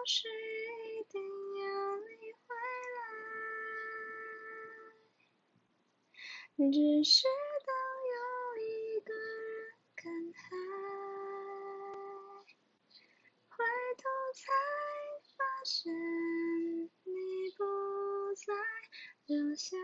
不是一定要你回来。只是当又一个人看海回头才发现你不在留下